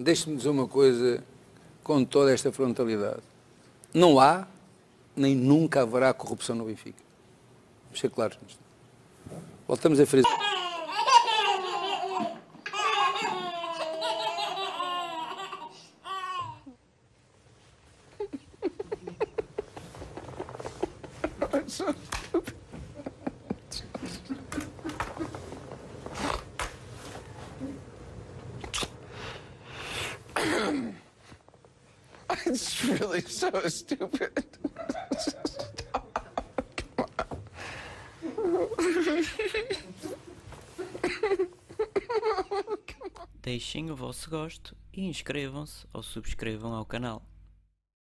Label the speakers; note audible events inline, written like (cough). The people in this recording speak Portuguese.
Speaker 1: deixe-me dizer uma coisa com toda esta frontalidade. Não há, nem nunca haverá corrupção no Benfica. Vamos ser claros nisto. Voltamos a frisar. (laughs) (laughs)
Speaker 2: It's really so stupid.
Speaker 3: Deixem o vosso gosto e inscrevam-se ou subscrevam ao canal.